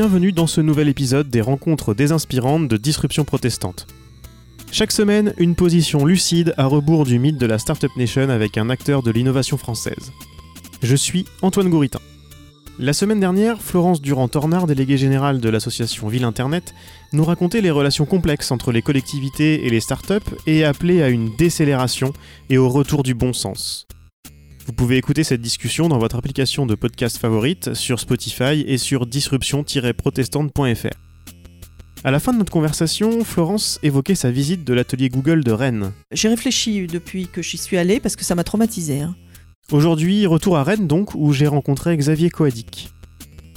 bienvenue dans ce nouvel épisode des rencontres désinspirantes de Disruption protestante. Chaque semaine, une position lucide à rebours du mythe de la Startup Nation avec un acteur de l'innovation française. Je suis Antoine Gouritin. La semaine dernière, Florence Durand-Tornard, déléguée générale de l'association Ville Internet, nous racontait les relations complexes entre les collectivités et les startups et appelait à une décélération et au retour du bon sens. Vous pouvez écouter cette discussion dans votre application de podcast favorite, sur Spotify et sur disruption-protestante.fr. À la fin de notre conversation, Florence évoquait sa visite de l'atelier Google de Rennes. J'ai réfléchi depuis que j'y suis allée parce que ça m'a traumatisé. Hein. Aujourd'hui, retour à Rennes donc, où j'ai rencontré Xavier Coadic.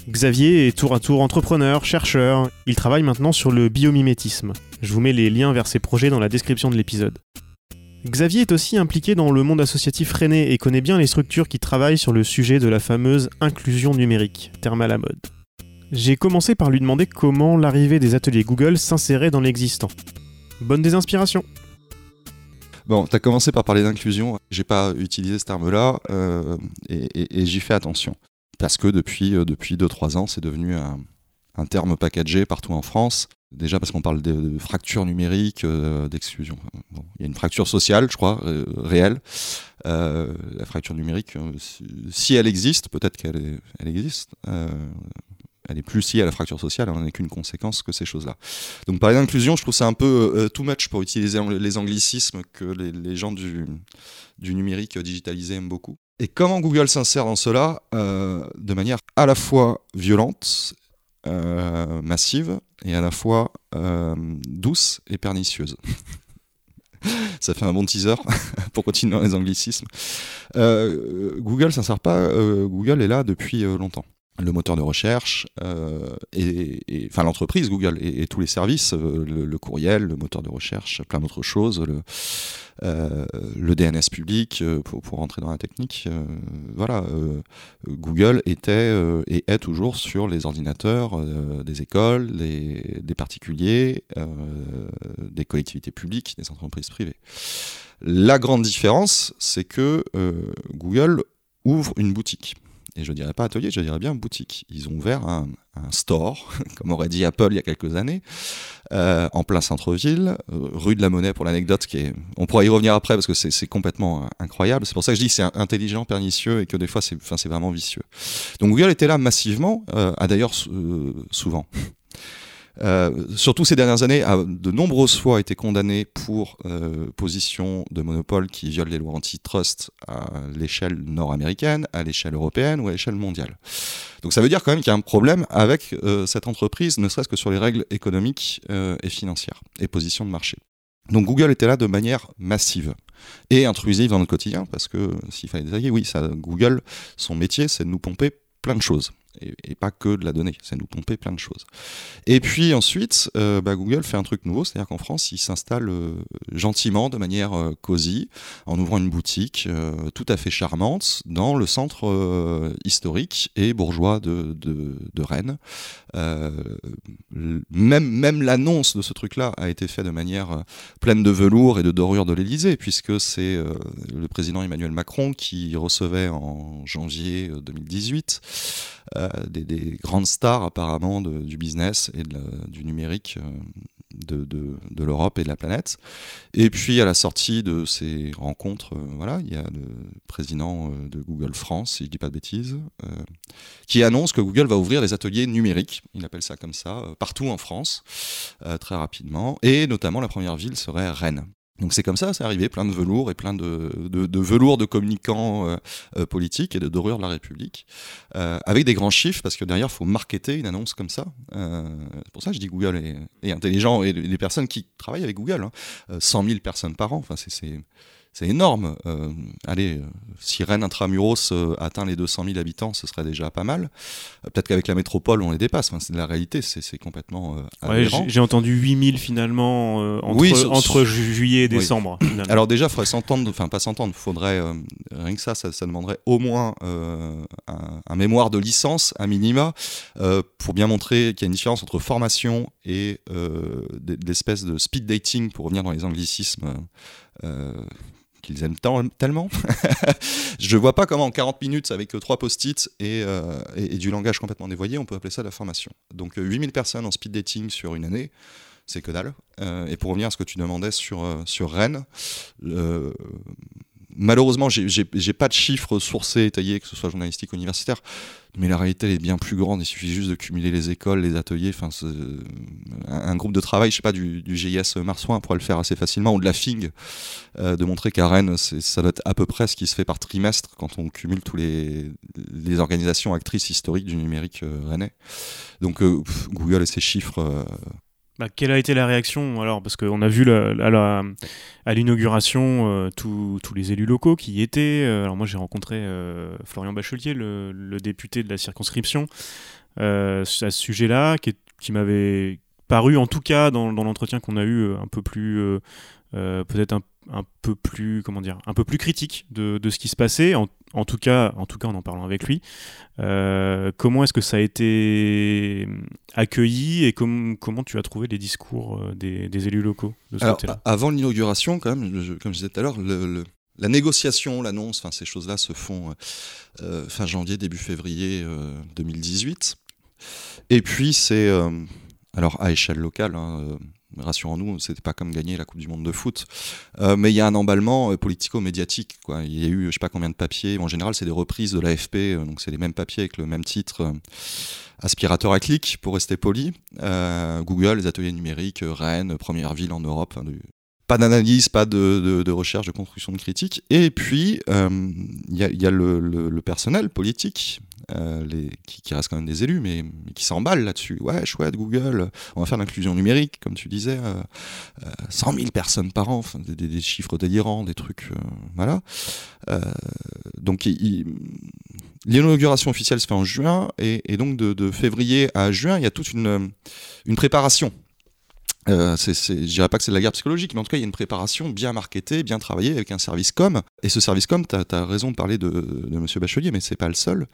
Xavier est tour à tour entrepreneur, chercheur, il travaille maintenant sur le biomimétisme. Je vous mets les liens vers ses projets dans la description de l'épisode. Xavier est aussi impliqué dans le monde associatif rennais et connaît bien les structures qui travaillent sur le sujet de la fameuse inclusion numérique, terme à la mode. J'ai commencé par lui demander comment l'arrivée des ateliers Google s'insérait dans l'existant. Bonne désinspiration Bon, tu commencé par parler d'inclusion. J'ai pas utilisé ce terme-là euh, et, j'y fais attention. Parce que depuis 2-3 euh, ans, c'est devenu un, un terme packagé partout en France. Déjà parce qu'on parle de, fracture numérique, euh, d'exclusion. il y a une fracture sociale, je crois, euh, réelle. Euh, la fracture numérique, si elle existe, peut-être qu'elle elle existe, elle est plus liée à la fracture sociale, elle n'en est qu'une conséquence que ces choses-là. Donc parler d'inclusion, je trouve c'est un peu too much pour utiliser les anglicismes que les, gens du, numérique digitalisé aiment beaucoup. Et comment Google s'insère dans cela de manière à la fois violente euh, massive et à la fois euh, douce et pernicieuse. Ça fait un bon teaser pour continuer dans les anglicismes. Euh, Google ça sert pas. Google est là depuis longtemps le moteur de recherche et, enfin l'entreprise Google et, tous les services, le, courriel, le moteur de recherche, plein d'autres choses, le, euh, DNS public, euh, pour, pour, rentrer dans la technique, euh, voilà, Google était et est toujours sur les ordinateurs des écoles, des particuliers, des collectivités publiques, des entreprises privées. La grande différence, c'est que Google ouvre une boutique et je dirais pas atelier, je dirais bien boutique. Ils ont ouvert un, store, comme aurait dit Apple il y a quelques années, euh, en plein centre-ville, euh, rue de la Monnaie pour l'anecdote, qui est, on pourra y revenir après parce que c'est complètement euh, incroyable. C'est pour ça que je dis c'est intelligent, pernicieux et que des fois c'est vraiment vicieux. Donc Google était là massivement, a d'ailleurs souvent. Euh, surtout ces dernières années, a de nombreuses fois été condamné pour euh, position de monopole qui viole les lois antitrust à l'échelle nord-américaine, à l'échelle européenne ou à l'échelle mondiale. Donc ça veut dire quand même qu'il y a un problème avec euh, cette entreprise, ne serait-ce que sur les règles économiques et financières et position de marché. Donc Google était là de manière massive et intrusive dans notre quotidien, parce que s'il fallait détailler, oui, ça, Google, son métier, c'est de nous pomper plein de choses et, pas que de la donnée, ça nous pomper plein de choses. Et puis ensuite, euh, bah, Google fait un truc nouveau, c'est-à-dire qu'en France, il s'installe euh, gentiment, de manière euh, cosy, en ouvrant une boutique tout à fait charmante dans le centre historique et bourgeois de, de, Rennes. même même l'annonce de ce truc-là a été faite de manière pleine de velours et de dorure de l'Élysée, puisque c'est le président Emmanuel Macron qui recevait en janvier 2018 euh, des, grandes stars apparemment du business et du numérique euh, de, l'Europe et de la planète. Et puis à la sortie de ces rencontres, euh, voilà, il y a le président de Google France, si je ne dis pas de bêtises, qui annonce que Google va ouvrir des ateliers numériques, il appelle ça comme ça, partout en France, très rapidement, et notamment la première ville serait Rennes. Donc c'est comme ça, c'est arrivé, plein de velours et plein de, de, velours de communicants euh, euh, politiques et de dorures de la République, euh, avec des grands chiffres, parce que derrière, il faut marketer une annonce comme ça. c'est pour ça que je dis Google est, intelligent, et les personnes qui travaillent avec Google, hein, 100 000 personnes par an, enfin c'est c'est énorme. Euh, allez, euh, si Rennes intramuros euh, atteint les 200 000 habitants, ce serait déjà pas mal. Peut-être qu'avec la métropole, on les dépasse. c'est de la réalité, c'est complètement. Ouais, J'ai entendu 8 000 finalement entre, entre juillet et décembre. Alors déjà, il faudrait s'entendre, enfin pas s'entendre, faudrait rien que ça, ça, demanderait au moins un, mémoire de licence à minima pour bien montrer qu'il y a une différence entre formation et l'espèce de speed dating pour revenir dans les anglicismes qu'ils aiment tellement. je vois pas comment en 40 minutes, avec trois post-it et, et, du langage complètement dévoyé, on peut appeler ça de la formation. Donc 8000 personnes en speed dating sur une année, c'est que dalle. et pour revenir à ce que tu demandais sur, sur Rennes, malheureusement, j'ai pas de chiffres sourcés, étayés, que ce soit journalistique ou universitaire, mais la réalité est bien plus grande. Il suffit juste de cumuler les écoles, les ateliers, enfin, un, groupe de travail, je sais pas, du, GIS Marsouin pourrait le faire assez facilement, ou de la FING, euh, de montrer qu'à Rennes, ça doit être à peu près ce qui se fait par trimestre quand on cumule tous les, les organisations actrices historiques du numérique euh, rennais. Donc euh, Google et ses chiffres bah, quelle a été la réaction alors? Parce qu'on a vu à l'inauguration euh, tous les élus locaux qui y étaient. Euh, alors moi j'ai rencontré euh, Florian Bachelier, le, député de la circonscription, à ce sujet-là, qui, m'avait paru en tout cas dans, l'entretien qu'on a eu un peu plus peut-être un peu plus comment dire un peu plus critique de, ce qui se passait en, tout cas en tout cas en en parlant avec lui euh, comment est-ce que ça a été accueilli et comment tu as trouvé les discours euh, des, des élus locaux de ce Alors, avant l'inauguration quand même comme je disais tout à l'heure la négociation, l'annonce, enfin ces choses-là se font euh, fin janvier, début février 2018. Et puis c'est alors à échelle locale, hein, rassurons-nous, c'était pas comme gagner la Coupe du Monde de foot. Euh, mais il y a un emballement euh, politico-médiatique. Il y a eu, je sais pas combien de papiers. En général, c'est des reprises de l'AFP, euh, donc c'est les mêmes papiers avec le même titre. aspirateur à clic, pour rester poli. Google, les ateliers numériques, Rennes, première ville en Europe. pas d'analyse, pas de, recherche, de construction de critique. Et puis, il y a, le, personnel politique euh, les, qui, qui, restent quand même des élus, mais, qui s'emballent là-dessus. Ouais, chouette, Google, on va faire l'inclusion numérique, comme tu disais, 100 euh, 000 euh, personnes par an, des, chiffres délirants, des trucs, voilà. donc, l'inauguration officielle se fait en juin, et, donc de, février à juin, il y a toute une préparation euh, c'est, je dirais pas que c'est de la guerre psychologique, mais en tout cas, il y a une préparation bien marketée, bien travaillée avec un service com. Et ce service com, tu as, raison de parler de, de M. Bachelier, mais c'est pas le seul,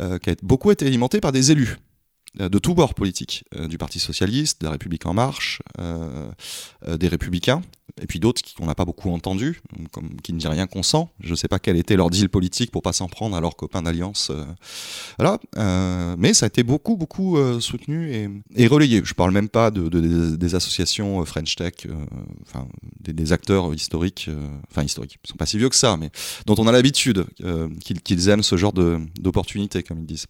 euh, qui a beaucoup été alimenté par des élus. Euh, de tous bords politiques, euh, du Parti Socialiste, de la République En Marche, euh, des Républicains, et puis d'autres qu'on n'a pas beaucoup entendus, comme, qui ne disent rien qu'on sent. Je ne sais pas quel était leur deal politique pour pas s'en prendre à leurs copains d'alliance. voilà. mais ça a été beaucoup, beaucoup soutenu et, et, relayé. Je parle même pas de, des, associations French Tech, enfin des, acteurs historiques, enfin historiques, ils sont pas si vieux que ça, mais dont on a l'habitude qu'ils aiment ce genre d'opportunités, comme ils disent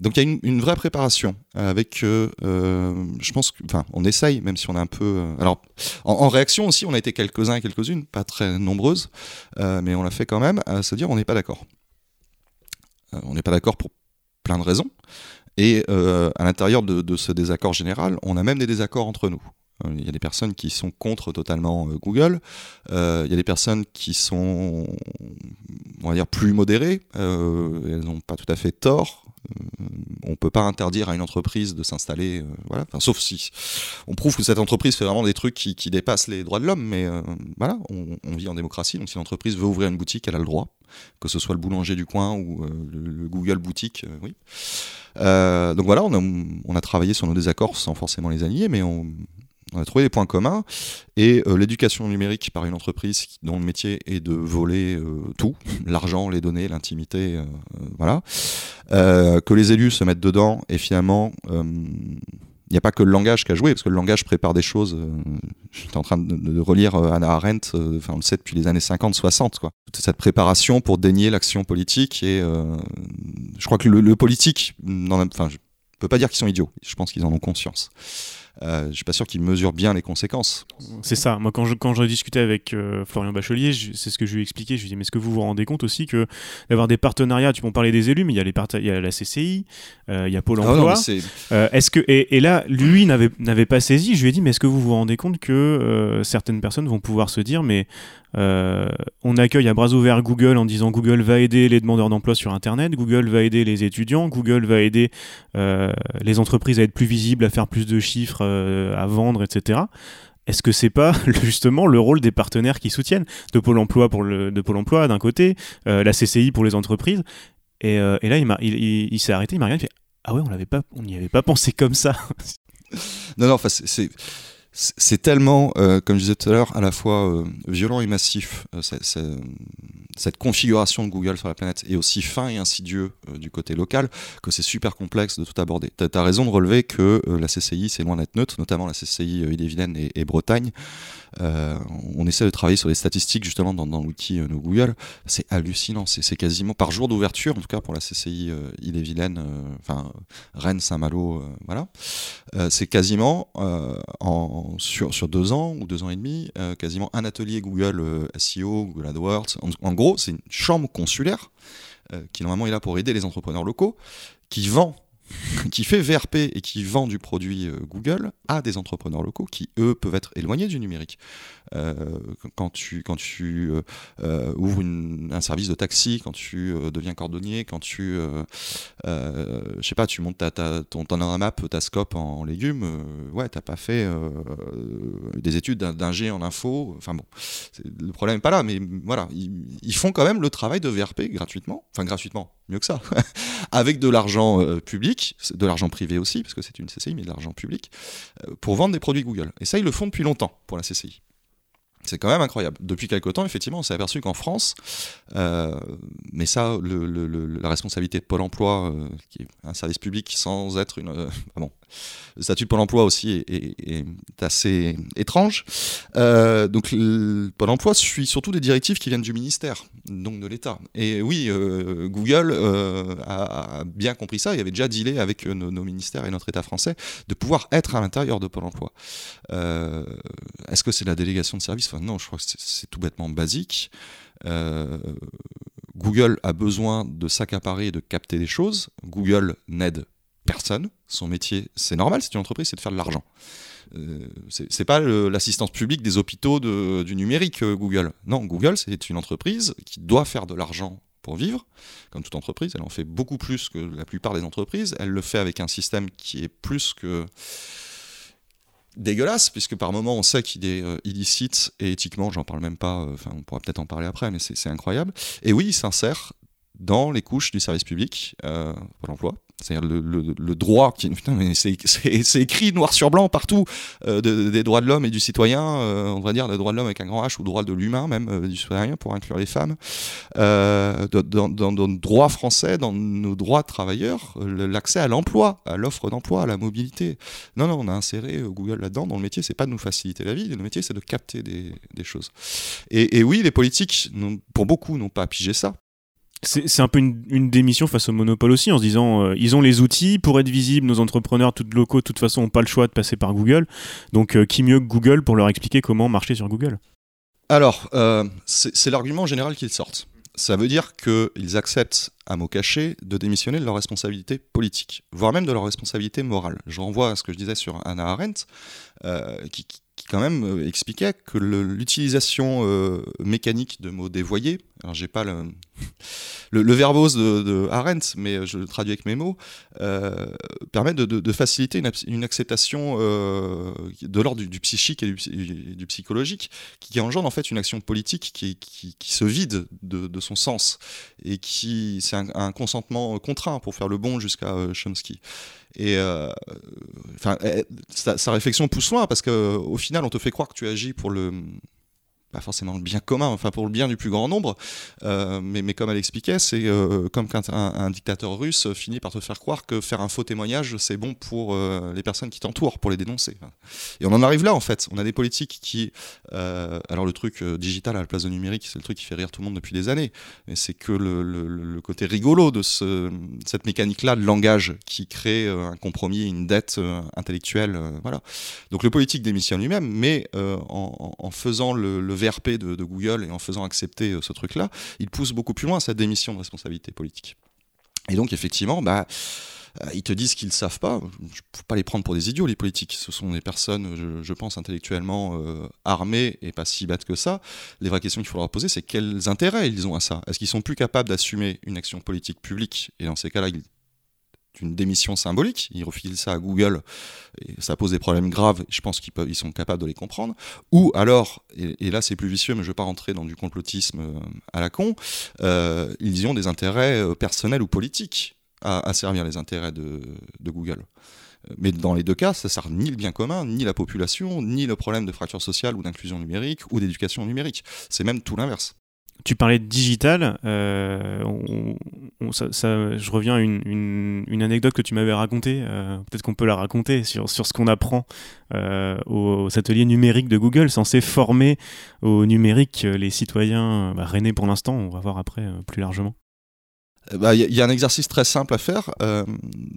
donc il y a une, vraie préparation avec, euh, euh, je pense, enfin, on essaye, même si on est un peu. Euh, alors, en, réaction aussi, on a été quelques-uns et quelques-unes, pas très nombreuses, mais on l'a fait quand même, à se dire on n'est pas d'accord. on n'est pas d'accord pour plein de raisons. Et à l'intérieur de, ce désaccord général, on a même des désaccords entre nous. Il y a des personnes qui sont contre totalement Google. il y a des personnes qui sont, on va dire, plus modérées. elles n'ont pas tout à fait tort on peut pas interdire à une entreprise de s'installer, euh, voilà. sauf si on prouve que cette entreprise fait vraiment des trucs qui, dépassent les droits de l'homme, mais euh, voilà, on, vit en démocratie, donc si l'entreprise veut ouvrir une boutique, elle a le droit, que ce soit le boulanger du coin ou euh, le, Google boutique, oui. donc voilà, on a, on a, travaillé sur nos désaccords sans forcément les allier, mais on, on a trouvé des points communs et euh, l'éducation numérique par une entreprise dont le métier est de voler euh, tout, l'argent, les données, l'intimité, euh, voilà, que les élus se mettent dedans et finalement il n'y a pas que le langage qui a joué, parce que le langage prépare des choses. J'étais en train de, relire Anna Arendt, enfin on le sait depuis les années 50-60, quoi. Cette préparation pour dénier l'action politique et je crois que le, politique, enfin je peux pas dire qu'ils sont idiots, je pense qu'ils en ont conscience. Euh, je suis pas sûr qu'il mesure bien les conséquences. C'est ça. Moi, quand je, quand discuté avec euh, Florian Bachelier, c'est ce que je lui ai expliqué. Je lui ai dit, mais est-ce que vous vous rendez compte aussi que d'avoir des partenariats, tu peux parler des élus, mais il y a, les il y a la CCI, euh, il y a Pôle ah emploi. est-ce que, et, et là, lui n'avait pas saisi. Je lui ai dit, mais est-ce que vous vous rendez compte que certaines personnes vont pouvoir se dire, mais euh, on accueille à bras ouverts Google en disant Google va aider les demandeurs d'emploi sur Internet, Google va aider les étudiants, Google va aider euh, les entreprises à être plus visibles, à faire plus de chiffres, euh, à vendre, etc. Est-ce que c'est pas justement le rôle des partenaires qui soutiennent? De Pôle Emploi pour le de Pôle Emploi d'un côté, la CCI pour les entreprises et, là il, s'est arrêté, il m'a regardé, fait ah ouais on pas, on n'y avait pas pensé comme ça. non non, enfin c'est c'est tellement, euh, comme je disais tout à l'heure, à la fois euh, violent et massif, euh, cette configuration de Google sur la planète, et aussi fin et insidieux du côté local, que c'est super complexe de tout aborder. Tu as, raison de relever que la CCI, c'est loin d'être neutre, notamment la CCI Ille-et-Vilaine et, Bretagne. On essaie de travailler sur les statistiques justement dans, l'outil de Google. C'est hallucinant, c'est quasiment par jour d'ouverture, en tout cas pour la CCI Ille-et-Vilaine, enfin Rennes, Saint-Malo, voilà. c'est quasiment en sur, deux ans ou deux ans et demi, euh, quasiment un atelier Google euh, SEO, Google AdWords. En, gros, c'est une chambre consulaire euh, qui normalement est là pour aider les entrepreneurs locaux, qui vend qui fait VRP et qui vend du produit Google à des entrepreneurs locaux qui, eux, peuvent être éloignés du numérique. Euh, quand tu, quand tu euh, euh, ouvres un service de taxi, quand tu deviens cordonnier, quand tu, je sais pas, tu montes ta, ton, ton map, ta scope en, légumes, ouais, t'as pas fait des études d'ingé en info. Enfin bon, le problème n'est pas là, mais voilà, ils, font quand même le travail de VRP gratuitement, enfin gratuitement, mieux que ça, avec de l'argent public, de l'argent privé aussi, parce que c'est une CCI, mais de l'argent public, pour vendre des produits Google. Et ça, ils le font depuis longtemps pour la CCI. C'est quand même incroyable. Depuis quelques temps, effectivement, on s'est aperçu qu'en France, euh, mais ça, la responsabilité de Pôle emploi, euh, qui est un service public sans être une. Euh, bon, le statut de Pôle emploi aussi est, assez étrange. Euh, donc, Pôle emploi suit surtout des directives qui viennent du ministère, donc de l'État. Et oui, Google a, bien compris ça. Il avait déjà dealé avec nos, ministères et notre État français de pouvoir être à l'intérieur de Pôle emploi. Est-ce que c'est la délégation de service Non, je crois que c'est tout bêtement basique. Google a besoin de s'accaparer et de capter des choses. Google n'aide personne. Son métier, c'est normal, c'est une entreprise, c'est de faire de l'argent. Euh, c'est pas l'assistance publique des hôpitaux du numérique, euh, Google. Non, Google, c'est une entreprise qui doit faire de l'argent pour vivre, comme toute entreprise. Elle en fait beaucoup plus que la plupart des entreprises. Elle le fait avec un système qui est plus que dégueulasse, puisque par moment on sait qu'il est euh, illicite et éthiquement, j'en parle même pas, enfin on pourra peut-être en parler après, mais c'est incroyable. Et oui, il s'insère dans les couches du service public, euh, c'est-à-dire le, droit, qui, putain, mais c'est, écrit noir sur blanc partout, euh, des droits de l'homme et du citoyen, euh, on va dire des droits de l'homme avec un grand H ou droit de l'humain même, euh, du citoyen pour inclure les femmes, dans, nos droits français, dans nos droits travailleurs, l'accès à l'emploi, à l'offre d'emploi, à la mobilité. Non, non, on a inséré Google là-dedans, dont le métier, c'est pas de nous faciliter la vie, le métier, c'est de capter des, choses. Et, oui, les politiques, pour beaucoup, n'ont pas pigé ça. C'est un peu une, démission face au monopole aussi, en se disant euh, ils ont les outils pour être visibles, nos entrepreneurs tout locaux, de toute façon, n'ont pas le choix de passer par Google. Donc, euh, qui mieux que Google pour leur expliquer comment marcher sur Google? Alors, euh, c'est l'argument général qu'ils sortent. Ça veut dire qu'ils acceptent, à mot caché, de démissionner de leur responsabilité politique, voire même de leur responsabilité morale. Je renvoie à ce que je disais sur Anna Arendt, qui, quand même expliquait que l'utilisation mécanique de mots dévoyés, alors j'ai pas le, le, verbose de, Arendt, mais je le traduis avec mes mots, euh, permet de, faciliter une, acceptation de l'ordre du, psychique et du, psychologique, qui engendre en fait une action politique qui, se vide de, son sens, et qui c'est un, consentement contraint pour faire le bon jusqu'à Chomsky. Et euh, enfin, sa, réflexion pousse loin parce qu'au final, on te fait croire que tu agis pour le pas forcément le bien commun, enfin pour le bien du plus grand nombre, euh, mais, mais, comme elle expliquait, c'est euh, comme quand un, dictateur russe finit par te faire croire que faire un faux témoignage, c'est bon pour euh, les personnes qui t'entourent, pour les dénoncer. Et on en arrive là en fait, on a des politiques qui... alors le truc digital à la place de numérique, c'est le truc qui fait rire tout le monde depuis des années, mais c'est que le, le, côté rigolo de ce, cette mécanique-là de langage qui crée un compromis, une dette intellectuelle, voilà. Donc le politique démissionne lui-même, mais en, en, faisant le VRP de, Google et en faisant accepter euh, ce truc-là, il pousse beaucoup plus loin sa démission de responsabilité politique. Et donc, effectivement, bah, euh, ils te disent qu'ils ne savent pas. Il ne faut pas les prendre pour des idiots, les politiques. Ce sont des personnes, je, pense, intellectuellement euh, armées et pas si bêtes que ça. Les vraies questions qu'il leur poser, c'est quels intérêts ils ont à ça? Est-ce qu'ils sont plus capables d'assumer une action politique publique? Et dans ces cas-là, ils une démission symbolique. Ils refilent ça à Google ça pose des problèmes graves. Je pense qu'ils ils sont capables de les comprendre. Ou alors, et, là c'est plus vicieux, mais je ne veux pas rentrer dans du complotisme euh, à la con, euh, ils ont des intérêts euh, personnels ou politiques à, servir les intérêts de, Google. Mais dans les deux cas, ça sert ni le bien commun, ni la population, ni le problème de fracture sociale ou d'inclusion numérique ou d'éducation numérique. C'est même tout l'inverse. Tu parlais de digital. euh, je reviens à une, anecdote que tu m'avais racontée. euh, Peut-être qu'on peut la raconter sur, ce qu'on apprend euh, aux, ateliers numériques de Google, censés former au numérique les citoyens bah, pour l'instant. On va voir après plus largement. Il bah, y, a- y a un exercice très simple à faire,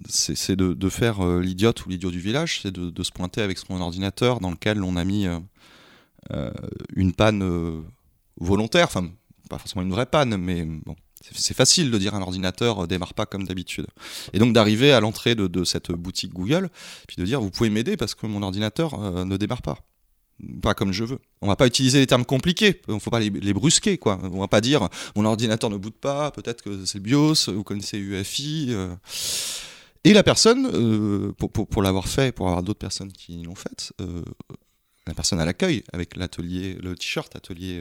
c'est de, faire l'idiote ou l'idiot du village, c'est de, de se pointer avec son ordinateur dans lequel on a mis une panne volontaire, enfin pas forcément une vraie panne, mais bon, c'est- facile de dire un ordinateur euh, démarre pas comme d'habitude. Et donc d'arriver à l'entrée de, cette boutique Google, puis de dire vous pouvez m'aider parce que mon ordinateur euh, ne démarre pas. Pas comme je veux. On va pas utiliser les termes compliqués, il faut pas les, brusquer quoi. On va pas dire mon ordinateur ne boot pas, peut-être que c'est le BIOS, vous connaissez UEFI. euh. Et la personne, pour, pour, pour l'avoir fait, pour avoir d'autres personnes qui l'ont fait, la personne à l'accueil avec l'atelier, le t-shirt atelier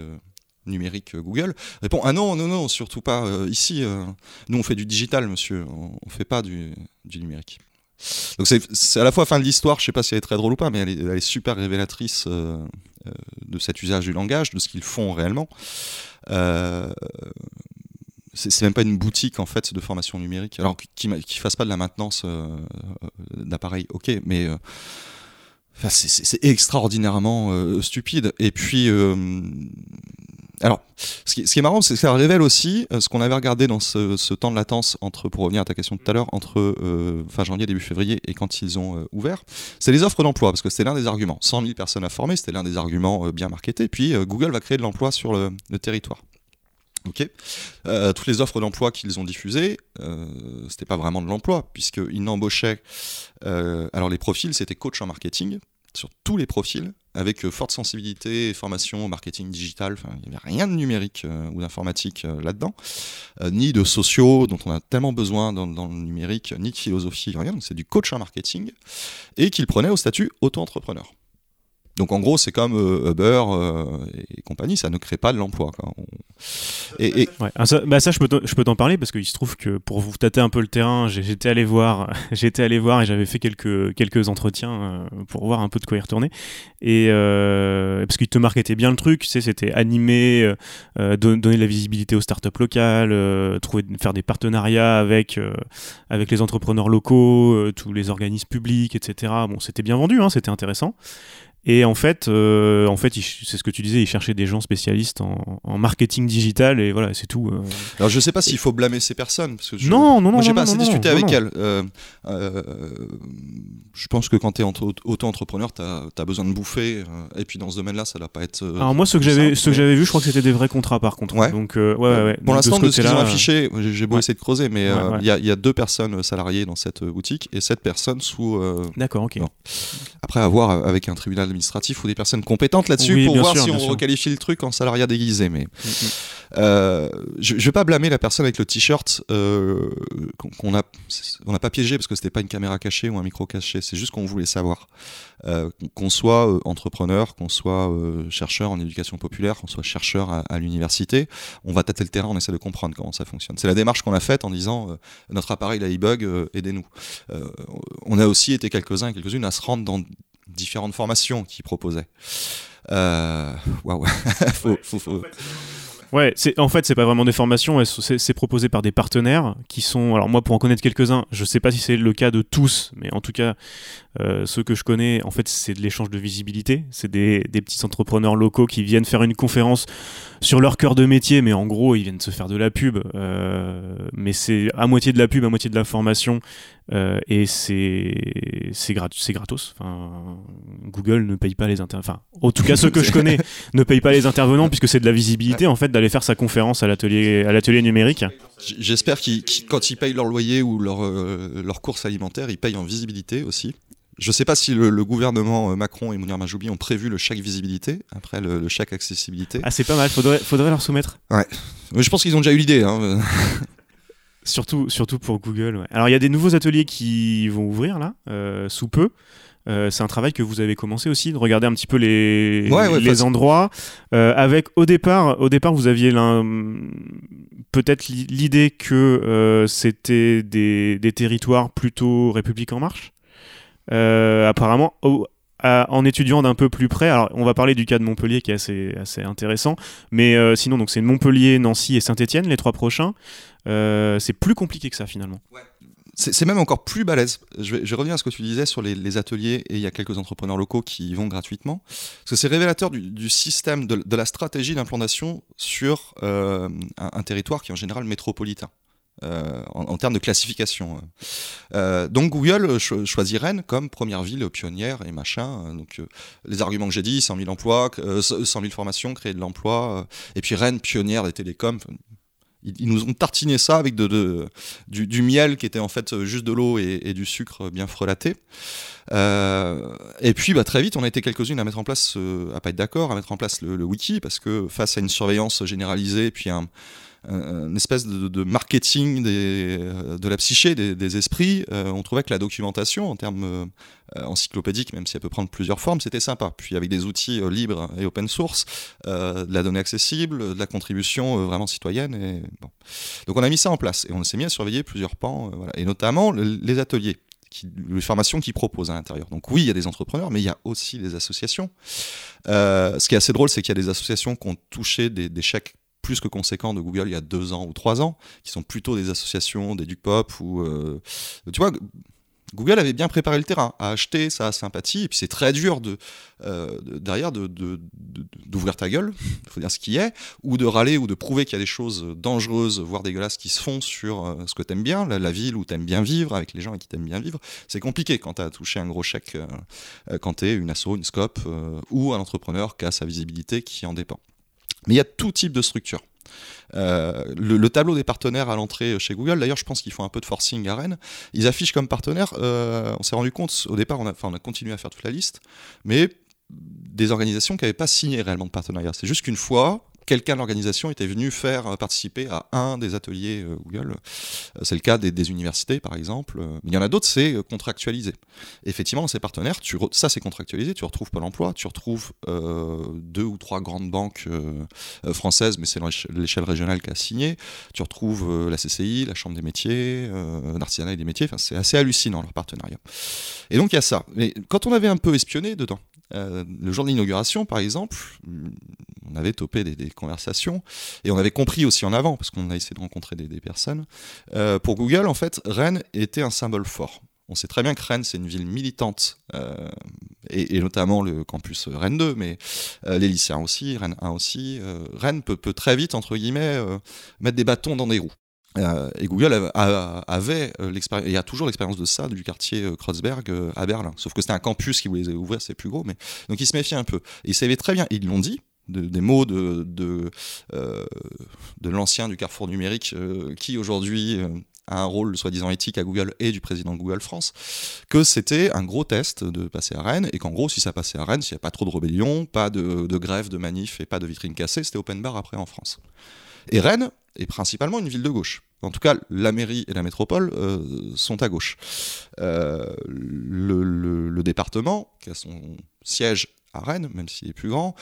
numérique euh, Google répond ah non non non surtout pas euh, ici. euh, nous on fait du digital monsieur, on, on fait pas du, du numérique. Donc c'est à la fois fin de l'histoire, je sais pas si elle est très drôle ou pas, mais elle est, super révélatrice de cet usage du langage, de ce qu'ils font réellement. C'est même pas une boutique en fait de formation numérique. Alors qu'ils ne fassent pas de la maintenance d'appareils, ok, mais enfin, c'est- extraordinairement stupide. Et puis, alors, ce qui, est marrant, c'est que ça révèle aussi euh, ce qu'on avait regardé dans ce, temps de latence entre, pour revenir à ta question tout à l'heure, entre euh, fin janvier début février et quand ils ont euh, ouvert, c'est les offres d'emploi parce que c'était l'un des arguments. 100 000 personnes à former, c'était l'un des arguments bien marketés. Puis Google va créer de l'emploi sur le, territoire. Toutes les offres d'emploi qu'ils ont diffusées, euh, c'était pas vraiment de l'emploi puisqu'ils n'embauchaient. alors les profils, c'était coach en marketing sur tous les profils avec euh, forte sensibilité formation marketing digital. Il n'y avait rien de numérique euh, ou d'informatique euh, là-dedans, ni de sociaux dont on a tellement besoin dans, le numérique, ni de philosophie, rien. Donc c'est du coach en marketing et qu'ils prenaient au statut auto-entrepreneur. Donc en gros, c'est comme euh, Uber euh, et compagnie, ça ne crée pas de l'emploi. Et. Ah, ça, bah ça, je peux t'en- parler parce qu'il se trouve que pour vous tâter un peu le terrain, j'étais allé voir, j'étais allé voir et j'avais fait quelques quelques entretiens euh, pour voir un peu de quoi y retourner. Et euh, parce qu'ils te marketaient bien le truc, tu c'était don- donner de la visibilité aux startups locales, trouver, faire des partenariats avec avec les entrepreneurs locaux, tous les organismes publics, etc. Bon, c'était bien vendu, hein, c'était intéressant. Et en fait, euh, en fait, c'est ce que tu disais, ils cherchaient des gens spécialistes en, en marketing digital et voilà, c'est tout. euh. alors je sais pas s'il faut blâmer ces personnes parce que je, Non, non, non, j'ai pas non, assez non, discuté non, avec non. elles. Euh, euh, je pense que quand tu es auto-entrepreneur, tu as, besoin de bouffer. euh, et puis dans ce domaine-là, ça doit pas être. euh, Alors moi, ce que j'avais, mais- vu, je crois que c'était des vrais contrats par contre. Ouais. Donc ouais, ouais. Pour l'instant, de, ce qu'ils ont affiché, j'ai beau essayer de creuser, mais il y, y a deux personnes salariées dans cette boutique et sept personnes sous. D'accord, ok. Après, à voir avec un tribunal administratif ou des personnes compétentes là-dessus Oui, pour voir sûr, si on sûr. requalifie le truc en salariat déguisé. Mais Mm, mm. euh, je, je vais pas blâmer la personne avec le t-shirt euh, qu'on a, on n'a pas piégé parce que c'était pas une caméra cachée ou un micro caché. C'est juste qu'on voulait savoir Euh, qu'on soit entrepreneur, qu'on soit chercheur en éducation populaire, qu'on soit chercheur à, à l'université, on va tâter le terrain, on essaie de comprendre comment ça fonctionne. C'est la démarche qu'on a faite en disant notre appareil là il bug, aidez-nous. On a aussi été quelques-uns et quelques-unes à se rendre dans différentes formations qu'ils proposaient. Euh, Waouh, faut, faut- faut- Ouais, c'est en fait c'est pas vraiment des formations, c'est proposé par des partenaires qui sont alors moi pour en connaître quelques-uns, je sais pas si c'est le cas de tous, mais en tout cas euh, ceux que je connais, en fait c'est de l'échange de visibilité, c'est des, des petits entrepreneurs locaux qui viennent faire une conférence sur leur cœur de métier, mais en gros ils viennent se faire de la pub, euh, mais c'est à moitié de la pub, à moitié de la formation, euh, et c'est c'est grat- gratos. Enfin, Google ne paye pas les inter, enfin en tout cas ceux que je connais ne payent pas les intervenants puisque c'est de la visibilité en fait d'aller faire sa conférence à l'atelier à l'atelier numérique. J'espère qu'ils, quand ils payent leur loyer ou leur, euh, leur course alimentaire, ils payent en visibilité aussi. Je sais pas si le, le gouvernement euh, Macron et Mounir Majoubi ont prévu le chèque visibilité après le, le chèque accessibilité. Ah c'est pas mal, faudrait faudrait leur soumettre. Mais je pense qu'ils ont déjà eu l'idée. Hein. Surtout surtout pour Google. ouais. Alors il y a des nouveaux ateliers qui vont ouvrir là euh, sous peu. Euh, c'est un travail que vous avez commencé aussi de regarder un petit peu les, Ouais, ouais, les enfin, endroits euh, avec au départ au départ vous aviez peut-être l'i- l'idée que c'était des, des territoires plutôt République en marche apparemment, à- en étudiant d'un peu plus près, alors on va parler du cas de Montpellier qui est assez, assez intéressant, mais euh, sinon, donc c'est Montpellier, Nancy et Saint-Etienne, les trois prochains. Euh, c'est plus compliqué que ça finalement. C'est même encore plus balèze. Je vais, je reviens à ce que tu disais sur les, ateliers et il y a quelques entrepreneurs locaux qui y vont gratuitement. Parce que c'est révélateur du, système, de, la stratégie d'implantation sur euh, un, territoire qui est en général métropolitain. euh, en, termes de classification. Donc Google cho- choisit Rennes comme première ville pionnière et machin. Donc les arguments que j'ai dit, 100 000 emplois, euh, 100 000 formations, créer de l'emploi, et puis Rennes pionnière des télécoms. Ils, nous ont tartiné ça avec du, miel qui était en fait juste de l'eau et, du sucre bien frelaté. Euh, et puis bah, très vite, on a été quelques-unes à mettre en place, euh, à pas être d'accord, à mettre en place le, le wiki parce que face à une surveillance généralisée, puis un- une espèce de, de marketing des, euh, de la psyché, des, des esprits, euh, on trouvait que la documentation en termes euh, euh, encyclopédiques, même si elle peut prendre plusieurs formes, c'était sympa. Puis avec des outils euh, libres et open source, euh, de la donnée accessible, de la contribution euh, vraiment citoyenne. Et, bon. Donc on a mis ça en place et on s'est mis à surveiller plusieurs pans, euh, voilà. et notamment le- les ateliers. Qui, les formations qu'ils proposent à l'intérieur. Donc oui, il y a des entrepreneurs, mais il y a aussi des associations. Euh, ce qui est assez drôle, c'est qu'il y a des associations qui ont touché des, des chèques plus que conséquents de Google il y a deux ans ou trois ans, qui sont plutôt des associations, des Pop ou euh, tu vois. Google avait bien préparé le terrain à acheter sa sympathie, et puis c'est très dur de, euh, de- derrière de- de- de- d'ouvrir ta gueule, il faut dire ce qui est, ou de râler ou de prouver qu'il y a des choses dangereuses, voire dégueulasses qui se font sur euh, ce que t'aimes bien, la, ville où t'aimes bien vivre, avec les gens avec qui t'aimes bien vivre. C'est compliqué quand t'as touché un gros chèque, euh, quand t'es une asso, une scope, ou un entrepreneur qui a sa visibilité qui en dépend. Mais il y a tout type de structure. Euh, le, le tableau des partenaires à l'entrée chez Google, d'ailleurs, je pense qu'ils font un peu de forcing à Rennes. Ils affichent comme partenaires, euh, on s'est rendu compte, au départ, on on a continué à faire toute la liste, mais des organisations qui n'avaient pas signé réellement de partenariat. C'est juste qu'une fois, quelqu'un de l'organisation était venu faire euh, participer à un des ateliers euh, Google. Euh, c'est le cas des, universités, par exemple. Il y en a d'autres, c'est contractualisé. Effectivement, dans ces partenaires, tu ça c'est contractualisé, tu retrouves Pôle emploi, tu retrouves deux ou trois grandes banques françaises, mais c'est l'éche- l'échelle régionale qui a signé. Tu retrouves la CCI, la Chambre des métiers, l'artisanat et des métiers. Enfin, c'est assez hallucinant leur partenariat. Et donc il y a ça. Mais quand on avait un peu espionné dedans, le jour de l'inauguration, par exemple, on avait topé des, des conversations et on avait compris aussi en avant, parce qu'on a essayé de rencontrer des, personnes. Euh, pour Google, en fait, Rennes était un symbole fort. On sait très bien que Rennes, c'est une ville militante, euh, et, notamment le campus Rennes 2, mais euh, les lycéens aussi, Rennes 1 aussi. Rennes peut, très vite, entre guillemets, mettre des bâtons dans des roues. Et Google avait l'expérience, et a toujours l'expérience de ça, du quartier Kreuzberg à Berlin. Sauf que c'était un campus qui voulait ouvrir, c'est plus gros, mais donc ils se méfiaient un peu. Et ils savaient très bien, ils l'ont dit, de- des mots euh, de l'ancien du carrefour numérique euh, qui aujourd'hui euh, a un rôle soi-disant éthique à Google et du président de Google France, que c'était un gros test de passer à Rennes et qu'en gros, si ça passait à Rennes, s'il n'y a pas trop de rébellion, pas de, grève, de manif et pas de vitrine cassée, c'était open bar après en France. Et Rennes est principalement une ville de gauche. En tout cas, la mairie et la métropole sont à gauche. Le département, qui a son siège à Rennes, même s'il est plus grand,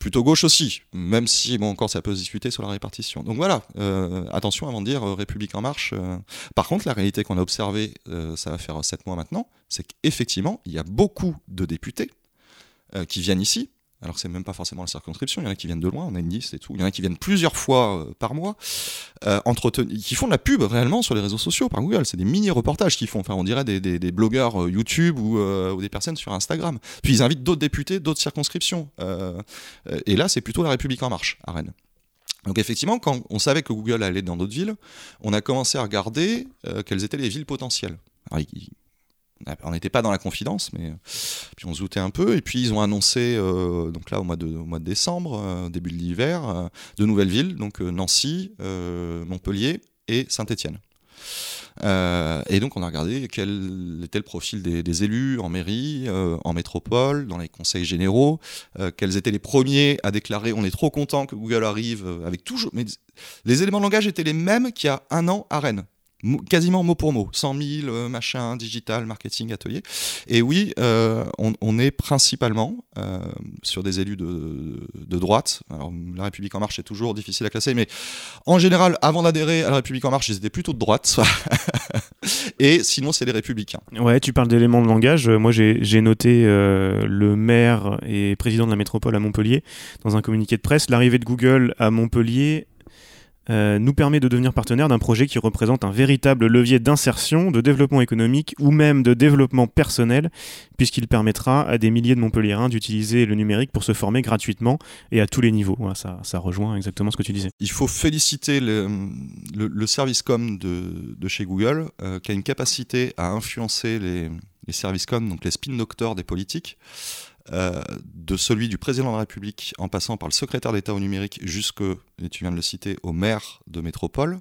plutôt gauche aussi, même si, bon, encore, ça peut se discuter sur la répartition. Donc voilà, euh, attention avant de dire euh, République en marche. euh. Par contre, la réalité qu'on a observée, euh, ça va faire sept mois maintenant, c'est qu'effectivement, il y a beaucoup de députés qui viennent ici, alors c'est même pas forcément la circonscription, il y en a qui viennent de loin, on a une liste et tout, il y en a qui viennent plusieurs fois euh, par mois, euh, qui font de la pub réellement sur les réseaux sociaux par Google, c'est des mini-reportages qu'ils font, enfin on dirait des, des- des blogueurs euh, YouTube ou, euh, ou des personnes sur Instagram. Puis ils invitent d'autres députés, d'autres circonscriptions, et là c'est plutôt la République en marche à Rennes. Donc effectivement, quand on savait que Google allait dans d'autres villes, on a commencé à regarder quelles étaient les villes potentielles. On n'était pas dans la confidence, mais puis on se doutait un peu. Et puis ils ont annoncé, euh, donc là au mois de, décembre, euh, début de l'hiver, euh, de nouvelles villes, donc euh, Nancy, euh, Montpellier et Saint-Étienne. Euh, et donc on a regardé quel était le profil des, élus en mairie, euh, en métropole, dans les conseils généraux, euh, quels étaient les premiers à déclarer on est trop content que Google arrive euh, avec toujours. Mais les éléments de langage étaient les mêmes qu'il y a un an à Rennes. Quasiment mot pour mot, 100 000, euh, machin, digital, marketing, atelier. Et oui, euh, on, est principalement euh, sur des élus de, droite. Alors, la République en marche est toujours difficile à classer, mais en général, avant d'adhérer à la République en marche, ils étaient plutôt de droite. et sinon, c'est les républicains. Ouais, tu parles d'éléments de langage. Moi, j'ai noté le maire et président de la métropole à Montpellier dans un communiqué de presse. L'arrivée de Google à Montpellier nous permet de devenir partenaire d'un projet qui représente un véritable levier d'insertion, de développement économique ou même de développement personnel, puisqu'il permettra à des milliers de Montpelliérains d'utiliser le numérique pour se former gratuitement et à tous les niveaux. ça, rejoint exactement ce que tu disais. Il faut féliciter le, service com de, chez Google, euh, qui a une capacité à influencer les, les services com, donc les spin doctors des politiques. Euh, de celui du président de la République en passant par le secrétaire d'État au numérique jusque, et tu viens de le citer, au maire de métropole.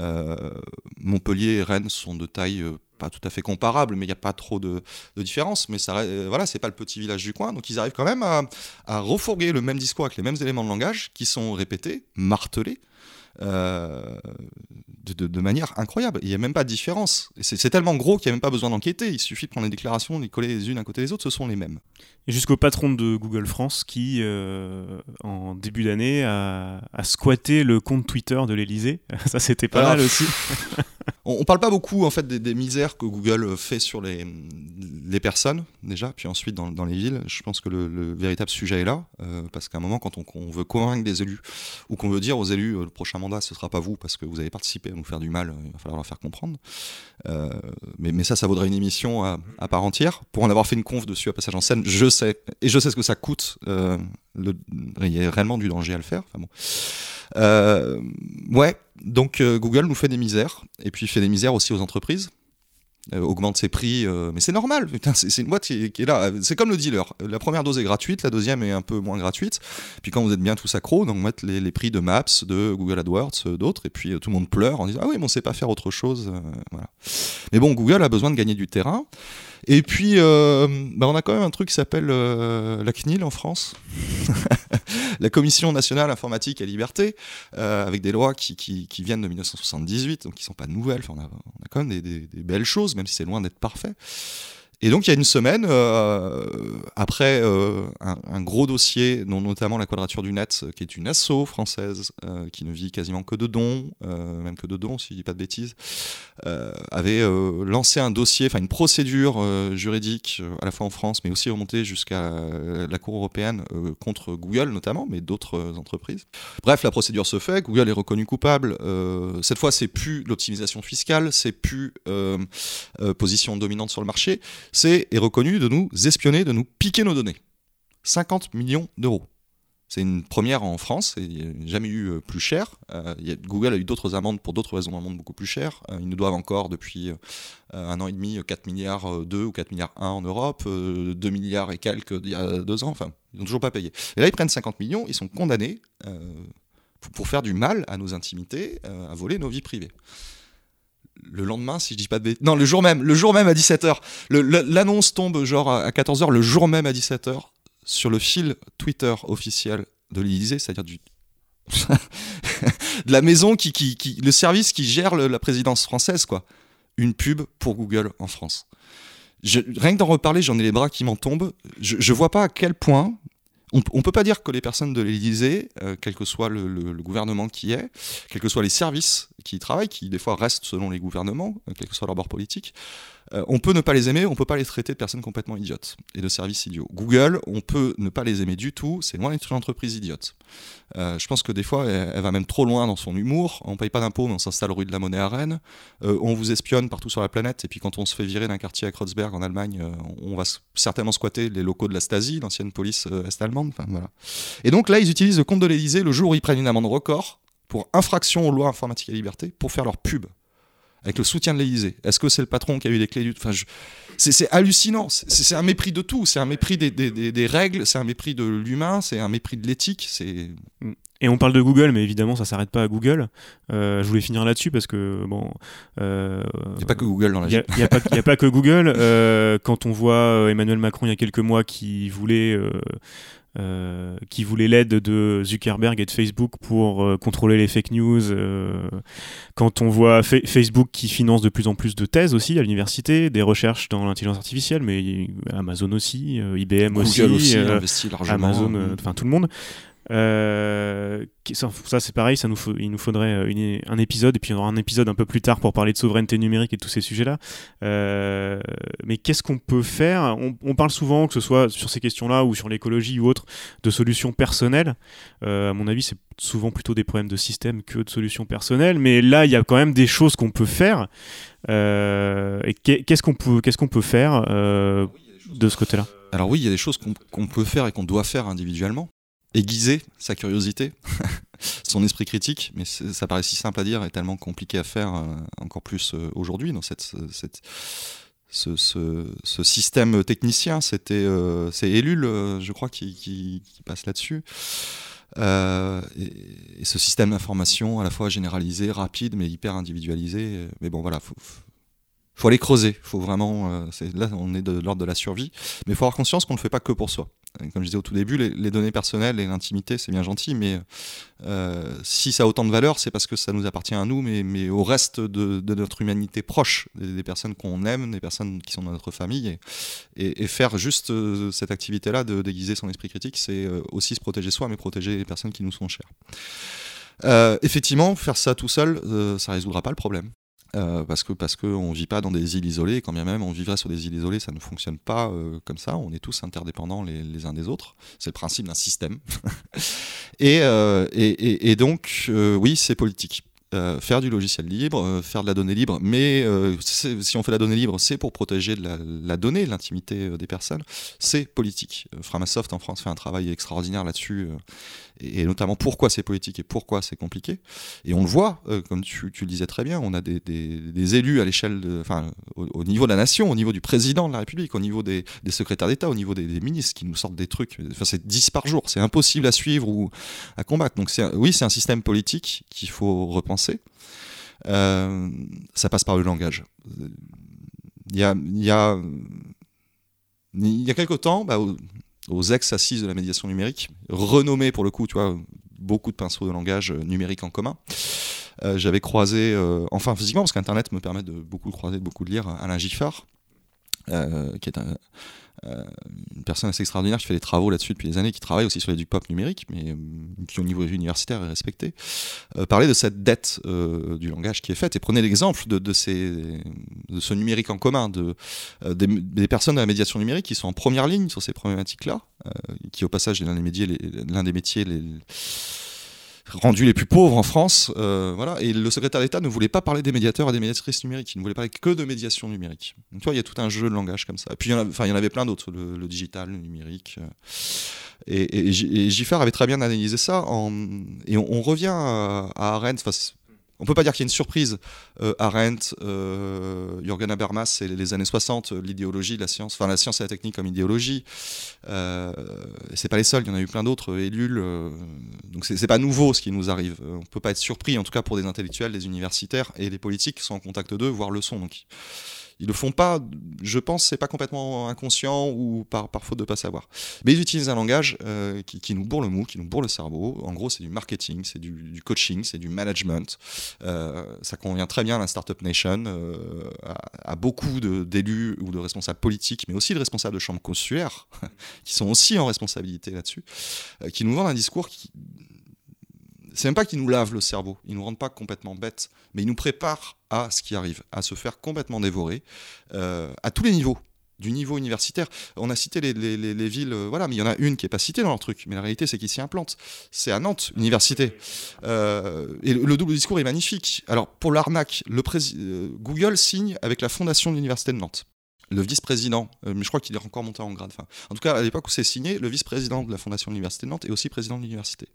Euh, Montpellier et Rennes sont de taille euh, pas tout à fait comparables, mais il n'y a pas trop de, différence. Mais ça, voilà, c'est pas le petit village du coin, donc ils arrivent quand même à, refourguer le même discours avec les mêmes éléments de langage qui sont répétés, martelés. Euh, de, manière incroyable. Il n'y a même pas de différence. C'est tellement gros qu'il n'y a même pas besoin d'enquêter. Il suffit de prendre les déclarations, les coller les unes à côté des autres, ce sont les mêmes. Et jusqu'au patron de Google France qui, euh, en début d'année, a, squatté le compte Twitter de l'Elysée. Ça, c'était pas mal aussi. On, ne parle pas beaucoup en fait des, misères que Google fait sur les, personnes déjà, puis ensuite dans, les villes. Je pense que le, véritable sujet est là, euh, parce qu'à un moment, quand on, veut convaincre des élus ou qu'on veut dire aux élus euh, le prochain mandat ce sera pas vous parce que vous avez participé à nous faire du mal, euh, il va falloir leur faire comprendre. mais, ça, ça vaudrait une émission à, part entière. Pour en avoir fait une conf dessus à passage en scène, je sais et je sais ce que ça coûte. Il y a réellement du danger à le faire. Enfin bon. Euh, ouais, donc euh, Google nous fait des misères, et puis il fait des misères aussi aux entreprises. Euh, augmente ses prix, mais c'est normal, c'est une boîte qui, est là. C'est comme le dealer. La première dose est gratuite, la deuxième est un peu moins gratuite. Puis quand vous êtes bien tous accros, donc mettre les, les, prix de Maps, de Google AdWords, d'autres, et puis tout le monde pleure en disant Ah oui, mais on sait pas faire autre chose. Mais bon, Google a besoin de gagner du terrain. Et puis, euh, bah, on a quand même un truc qui s'appelle euh, la CNIL en France, la Commission nationale informatique et liberté, euh, avec des lois qui, qui, qui, viennent de 1978, donc qui sont pas nouvelles. Enfin, on, a, on, a, quand même des, des, des belles choses, même si c'est loin d'être parfait. Et donc il y a une semaine, euh, après euh, un, gros dossier, dont notamment la Quadrature du Net, qui est une asso française euh, qui ne vit quasiment que de dons, même que de dons si je dis pas de bêtises, avait lancé un dossier, enfin une procédure juridique à la fois en France, mais aussi remontée jusqu'à la Cour européenne contre Google notamment, mais d'autres entreprises. Bref, la procédure se fait, Google est reconnu coupable. cette fois, c'est plus l'optimisation fiscale, c'est plus position dominante sur le marché c'est est reconnu de nous espionner, de nous piquer nos données. 50 millions d'euros. C'est une première en France, il n'y a jamais eu euh, plus cher. Euh, Google a eu d'autres amendes pour d'autres raisons d'amende beaucoup plus chères. Euh, ils nous doivent encore depuis un an et demi 4 milliards 2 ou 4 milliards 1 en Europe, 2 milliards et quelques il y a deux ans, enfin, ils n'ont toujours pas payé. Et là, ils prennent 50 millions, ils sont condamnés pour faire du mal à nos intimités, à voler nos vies privées le lendemain, si je dis pas de Non, le jour même, le jour même à 17h. L'annonce tombe genre à 14h, le jour même à 17h, sur le fil Twitter officiel de l'Élysée, c'est-à-dire du. de la maison qui, qui, le service qui gère la présidence française, quoi. Une pub pour Google en France. rien que d'en reparler, j'en ai les bras qui m'en tombent. Je, je vois pas à quel point on ne peut pas dire que les personnes de l'Élysée, euh, quel que soit le, gouvernement qui est, quels que soient les services qui y travaillent, qui des fois restent selon les gouvernements, euh, quel que soit leur bord politique, euh, on peut ne pas les aimer, on peut pas les traiter de personnes complètement idiotes et de services idiots. Google, on peut ne pas les aimer du tout, c'est loin d'être une entreprise idiote. Euh, je pense que des fois, elle, va même trop loin dans son humour. On paye pas d'impôts, mais on s'installe rue de la Monnaie à Rennes. Euh, on vous espionne partout sur la planète, et puis quand on se fait virer d'un quartier à Kreuzberg en Allemagne, on va certainement squatter les locaux de la Stasi, l'ancienne police est-allemande. Et donc là, ils utilisent le compte de l'Elysée le jour où ils prennent une amende record pour infraction aux lois informatiques et liberté pour faire leur pub avec le soutien de l'Élysée. Est-ce que c'est le patron qui a eu des clés du... Enfin, c'est hallucinant. C'est un mépris de tout. C'est un mépris des, des, des règles, c'est un mépris de l'humain, c'est un mépris de l'éthique. C'est... Et on parle de Google, mais évidemment, ça s'arrête pas à Google. Euh, je voulais finir là-dessus parce que, bon. Euh, il n'y a pas que Google dans la. Il n'y a, a, pas que Google. Euh, quand on voit Emmanuel Macron il y a quelques mois qui voulait euh, qui voulait l'aide de Zuckerberg et de Facebook pour euh, contrôler les fake news. Euh, quand on voit Facebook qui finance de plus en plus de thèses aussi à l'université, des recherches dans l'intelligence artificielle, mais Amazon aussi, IBM aussi, largement. Amazon, enfin tout le monde. Euh, ça, c'est pareil, il nous faudrait euh, un épisode et puis il y aura un épisode un peu plus tard pour parler de souveraineté numérique et tous ces sujets-là. Euh, mais qu'est-ce qu'on peut faire? On, parle souvent, que ce soit sur ces questions-là ou sur l'écologie ou autre, de solutions personnelles. à mon avis, c'est souvent plutôt des problèmes de système que de solutions personnelles. Mais là, il y a quand même des choses qu'on peut faire. et qu'est-ce qu'on peut faire de ce côté-là? Alors oui, il y a des choses qu'on peut faire et qu'on doit faire individuellement aiguiser sa curiosité, son esprit critique, mais ça paraît si simple à dire et tellement compliqué à faire, euh, encore plus euh, aujourd'hui dans cette, ce, système technicien. C'était euh, c'est Ellul, je crois, qui, passe là-dessus. et, ce système d'information à la fois généralisé, rapide, mais hyper individualisé. Mais bon, voilà, faut, faut aller creuser. Faut vraiment, là, on est de l'ordre de la survie, mais faut avoir conscience qu'on ne le fait pas que pour soi comme je disais au tout début, les, données personnelles et l'intimité, c'est bien gentil, mais euh, si ça a autant de valeur, c'est parce que ça nous appartient à nous, mais, mais au reste de, notre humanité proche, des, personnes qu'on aime, des personnes qui sont dans notre famille. Et, et, faire juste euh, cette activité-là de déguiser son esprit critique, c'est euh, aussi se protéger soi, mais protéger les personnes qui nous sont chères. effectivement, faire ça tout seul, ça résoudra pas le problème. Euh, parce que parce qu'on ne vit pas dans des îles isolées, quand bien même on vivrait sur des îles isolées, ça ne fonctionne pas euh, comme ça, on est tous interdépendants les, uns des autres, c'est le principe d'un système. Euh, et, et, et, donc, oui, c'est politique. faire du logiciel libre, faire de la donnée libre, mais si on fait la donnée libre, c'est pour protéger la, la donnée, l'intimité des personnes, c'est politique. Framasoft en France fait un travail extraordinaire là-dessus et, notamment pourquoi c'est politique et pourquoi c'est compliqué. Et on le voit, euh, comme tu, le disais très bien, on a des, élus à l'échelle, enfin, au, niveau de la nation, au niveau du président de la République, au niveau des, secrétaires d'État, au niveau des, ministres qui nous sortent des trucs. Enfin, c'est 10 par jour, c'est impossible à suivre ou à combattre. Donc, oui, c'est un système politique qu'il faut repenser. Euh, ça passe par le langage. Il y a, il y a, il y a quelque temps, bah, aux ex-assises de la médiation numérique, renommées pour le coup, tu vois, beaucoup de pinceaux de langage euh, numérique en commun. Euh, j'avais croisé, euh, enfin physiquement, parce qu'Internet me permet de beaucoup croiser, de beaucoup de lire, Alain Giffard, qui est un, une personne assez extraordinaire qui fait des travaux là-dessus depuis des années, qui travaille aussi sur les du pop numérique, mais euh, qui au niveau universitaire est respecté, euh, parlait de cette dette du langage qui est faite et prenait l'exemple de, ce numérique en commun, de, des, personnes de la médiation numérique qui sont en première ligne sur ces problématiques-là, qui au passage est l'un des, métiers, l'un des métiers rendus les plus pauvres en France. Euh, voilà. Et le secrétaire d'État ne voulait pas parler des médiateurs et des médiatrices numériques. Il ne voulait parler que de médiation numérique. Donc, tu vois, il y a tout un jeu de langage comme ça. Et puis, il y en, avait, plein d'autres, le, digital, le numérique. Euh. Et, Giffard avait très bien analysé ça. Et on, revient à, à Arendt on peut pas dire qu'il y a une surprise. Euh, Arendt, euh, Jürgen Habermas, c'est les années 60, l'idéologie la science, enfin la science et la technique comme idéologie. Euh, c'est pas les seuls, il y en a eu plein d'autres, Ellul. Euh, donc c'est pas nouveau ce qui nous arrive. On peut pas être surpris, en tout cas pour des intellectuels, des universitaires et des politiques qui sont en contact d'eux, voire le sont. Ils le font pas, je pense, c'est pas complètement inconscient ou par, par faute de pas savoir. Mais ils utilisent un langage euh, qui, nous bourre le mou, qui nous bourre le cerveau. En gros, c'est du marketing, c'est du, coaching, c'est du management. Euh, ça convient très bien à la Startup Nation, euh, à, beaucoup d'élus ou de responsables politiques, mais aussi de responsables de chambres consulaires, qui sont aussi en responsabilité là-dessus, qui nous vendent un discours qui c'est même pas qu'ils nous lavent le cerveau, ils nous rendent pas complètement bêtes, mais ils nous préparent à ce qui arrive, à se faire complètement dévorer, euh, à tous les niveaux du niveau universitaire. On a cité les, villes, euh, voilà, mais il y en a une qui n'est pas citée dans leur truc. Mais la réalité, c'est qu'ils s'y implantent. C'est à Nantes, université. Euh, et le, double discours est magnifique. Alors, pour l'arnaque, le Google signe avec la fondation de l'université de Nantes. Le vice-président, mais je crois qu'il est encore monté en grade. Enfin, en tout cas, à l'époque où c'est signé, le vice-président de la fondation de l'université de Nantes est aussi président de l'université.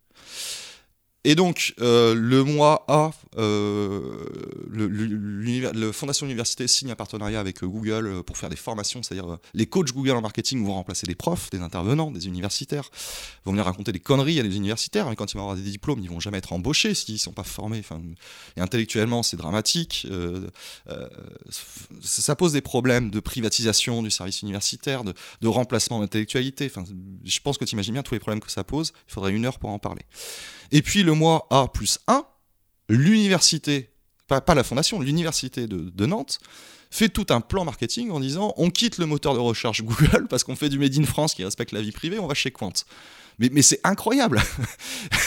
Et donc, euh, le mois A, euh, le, le Fondation Université signe un partenariat avec euh, Google euh, pour faire des formations, c'est-à-dire les coachs Google en marketing vont remplacer des profs, des intervenants, des universitaires, vont venir raconter des conneries à des universitaires, mais quand ils vont avoir des diplômes, ils vont jamais être embauchés s'ils ne sont pas formés. Enfin, et intellectuellement, c'est dramatique. Ça ça pose des problèmes de privatisation du service universitaire, de, de remplacement d'intellectualité. Enfin, je pense que tu imagines bien tous les problèmes que ça pose. Il faudrait une heure pour en parler. Et puis le mois A plus 1, l'université, pas, la fondation, l'université de, de Nantes, fait tout un plan marketing en disant on quitte le moteur de recherche Google parce qu'on fait du Made in France qui respecte la vie privée, on va chez Quant. Mais, c'est incroyable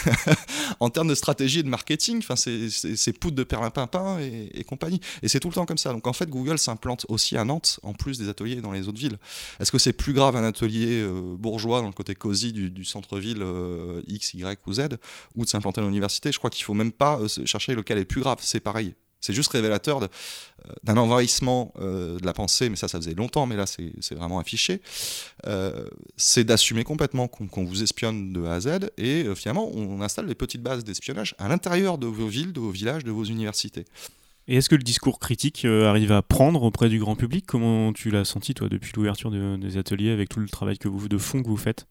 en termes de stratégie et de marketing, c'est- poudre de perlimpinpin et, et compagnie. Et c'est tout le temps comme ça. Donc en fait, Google s'implante aussi à Nantes, en plus des ateliers dans les autres villes. Est-ce que c'est plus grave un atelier euh, bourgeois dans le côté cosy du, centre-ville euh, X, Y ou Z, ou de s'implanter à l'université? Je crois qu'il faut même pas euh, chercher lequel est plus grave. C'est pareil. C'est juste révélateur euh, d'un envahissement euh, de la pensée, mais ça, ça faisait longtemps, mais là, c'est vraiment affiché. Euh, c'est d'assumer complètement qu'on vous espionne de A à Z, et euh, finalement, on installe des petites bases d'espionnage à l'intérieur de vos villes, de vos villages, de vos universités. Et est-ce que le discours critique arrive à prendre auprès du grand public? Comment tu l'as senti, toi, depuis l'ouverture de- des ateliers, avec tout le travail que vous, de fond que vous faites?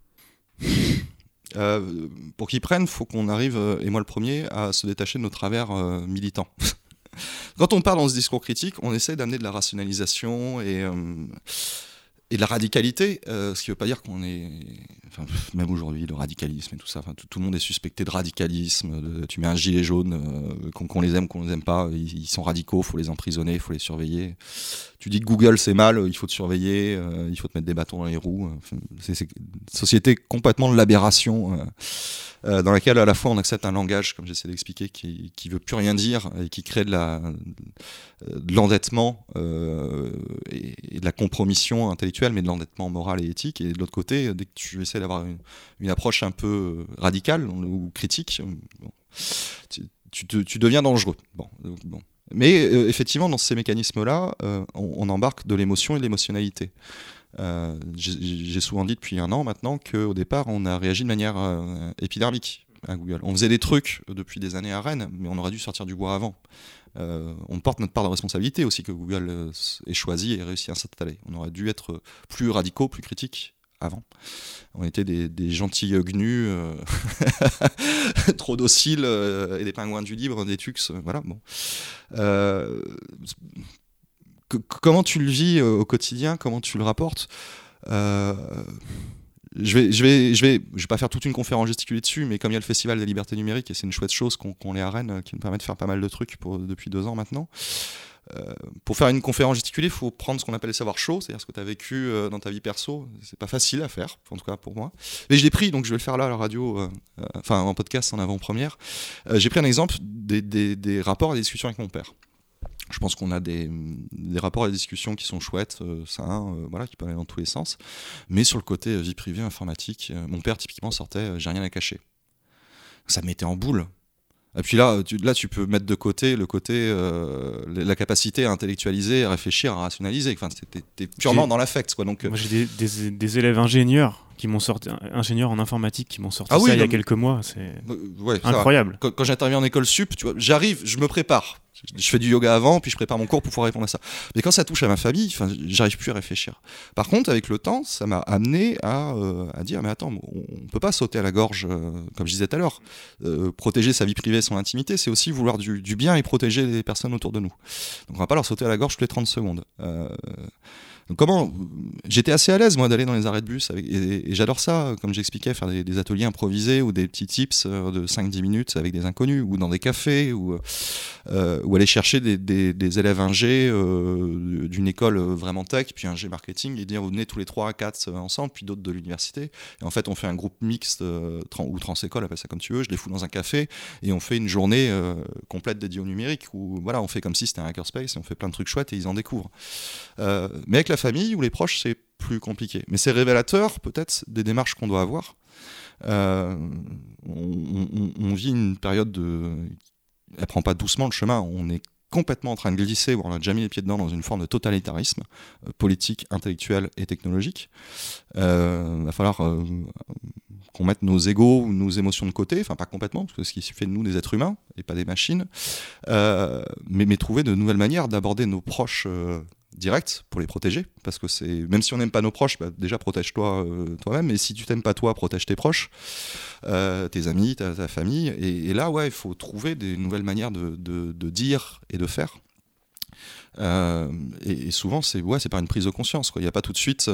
Euh, pour qu'ils prennent, faut qu'on arrive, euh, et moi le premier, à se détacher de nos travers euh, militants. Quand on parle dans ce discours critique, on essaie d'amener de la rationalisation et, euh, et de la radicalité, euh, ce qui ne veut pas dire qu'on est. Même aujourd'hui, le radicalisme et tout ça, tout, le monde est suspecté de radicalisme. tu mets un gilet jaune, euh, qu'on les aime, qu'on les aime pas, ils, sont radicaux, faut les emprisonner, faut les surveiller. Tu dis que Google c'est mal, il faut te surveiller, euh, il faut te mettre des bâtons dans les roues. C'est une société complètement de l'aberration. dans laquelle à la fois on accepte un langage, comme j'essaie d'expliquer, qui, qui veut plus rien dire et qui crée de l'endettement et, et de la compromission intellectuelle, mais de l'endettement moral et éthique. Et de l'autre côté, dès que tu essaies d'avoir une, approche un peu radicale ou critique, bon, tu, deviens dangereux. Bon, euh. Mais euh, effectivement, dans ces mécanismes-là, euh, on, embarque de l'émotion et de l'émotionnalité. Euh, J'ai souvent dit depuis un an maintenant qu'au départ, on a réagi de manière euh, épidermique à Google. On faisait des trucs depuis des années à Rennes, mais on aurait dû sortir du bois avant. Euh, on porte notre part de responsabilité aussi que Google euh, ait choisi et réussi à s'installer. On aurait dû être plus radicaux, plus critiques avant. On était des, gentils gnus, euh, trop dociles, et des pingouins du libre, des tux, comment tu le vis au quotidien? Comment tu le rapportes? Je vais, je vais, je vais, je vais pas faire toute une conférence gesticulée dessus, mais comme il y a le Festival des libertés numériques et c'est une chouette chose qu'on qu'on l'ait à Rennes, euh, qui nous permet de faire pas mal de trucs depuis deux ans maintenant. Euh, pour faire une conférence gesticulée, il faut prendre ce qu'on appelle les savoirs chauds, c'est-à-dire ce que tu as vécu euh, dans ta vie perso. C'est pas facile à faire, en tout cas pour moi. Mais je l'ai pris, donc je vais le faire là à la radio, enfin en podcast en avant-première. J'ai pris un exemple des- des rapports et des discussions avec mon père. Je pense qu'on a des, des rapports et des discussions qui sont chouettes, euh, sains, euh, voilà, qui peuvent aller dans tous les sens. Mais sur le côté euh, vie privée, informatique, euh, mon père typiquement sortait j'ai rien à cacher. Ça me mettait en boule. Et puis là tu, là, tu peux mettre de côté le côté, la capacité à intellectualiser, à réfléchir, à rationaliser. Enfin, t'es- purement dans l'affect, quoi. Donc, Moi, j'ai des, des- des élèves ingénieurs qui m'ont sorti, ingénieurs en informatique qui m'ont sorti Ah ça il y a quelques mois. C'est ouais, incroyable. quand, quand j'interviens en école sup, tu vois, j'arrive, je me prépare. Je fais du yoga avant, puis je prépare mon cours pour pouvoir répondre à ça. Mais quand ça touche à ma famille, enfin, j'arrive plus à réfléchir. Par contre, avec le temps, ça m'a amené à, euh, à dire, mais attends, on, on peut pas sauter à la gorge, euh, comme je disais tout à l'heure. Euh, protéger sa vie privée, son intimité, c'est aussi vouloir du, du bien et protéger les personnes autour de nous. Donc on va pas leur sauter à la gorge toutes les 30 secondes. Comment J'étais assez à l'aise moi d'aller dans les arrêts de bus et, j'adore ça, comme j'expliquais, faire des, ateliers improvisés ou des petits tips euh, de 5-10 minutes avec des inconnus ou dans des cafés ou, euh, ou aller chercher des, élèves ingé euh, d'une école euh, vraiment tech, puis ingé marketing et dire vous venez tous les 3 à 4 ensemble, puis d'autres de l'université. Et en fait, on fait un groupe mixte ou transécole, appelle ça comme tu veux. Je les fous dans un café et on fait une journée complète dédiée au numérique où voilà, on fait comme si c'était un hackerspace et on fait plein de trucs chouettes et ils en découvrent. Mais avec la famille ou les proches, c'est plus compliqué. Mais c'est révélateur peut-être des démarches qu'on doit avoir. Euh, on, vit une période de... Elle prend pas doucement le chemin, on est complètement en train de glisser, où on a déjà mis les pieds dedans dans une forme de totalitarisme euh, politique, intellectuel et technologique. Il va falloir qu'on mette nos égaux nos émotions de côté, enfin pas complètement, parce que ce qui fait de nous des êtres humains et pas des machines, mais, trouver de nouvelles manières d'aborder nos proches direct pour les protéger parce que c'est même si on n'aime pas nos proches bah, déjà protège-toi euh, toi-même et si tu t'aimes pas toi protège tes proches euh, tes amis ta, famille et, là ouais il faut trouver des nouvelles manières de, dire et de faire. Euh, et, souvent c'est ouais c'est par une prise de conscience il n'y a pas tout de suite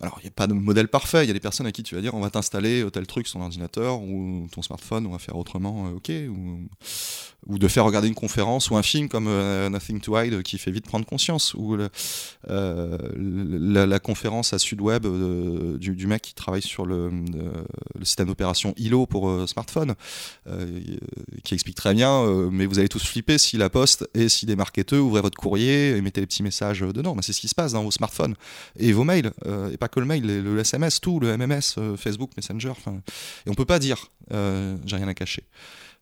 alors, il n'y a pas de modèle parfait. Il y a des personnes à qui tu vas dire on va t'installer tel truc sur ton ordinateur ou ton smartphone, on va faire autrement, ok. Ou, de faire regarder une conférence ou un film comme euh, Nothing to Hide qui fait vite prendre conscience, ou euh, la, conférence à Sudweb euh, du, mec qui travaille sur le, système d'opération ILO pour smartphone, qui explique très bien, mais vous allez tous flipper si la poste et si des marketeurs ouvrez votre courrier et mettez les petits messages dedans. Mais c'est ce qui se passe dans vos smartphones et vos mails, et pas que le mail, le, SMS, tout, le MMS, Facebook, Messenger. Et on peut pas dire j'ai rien à cacher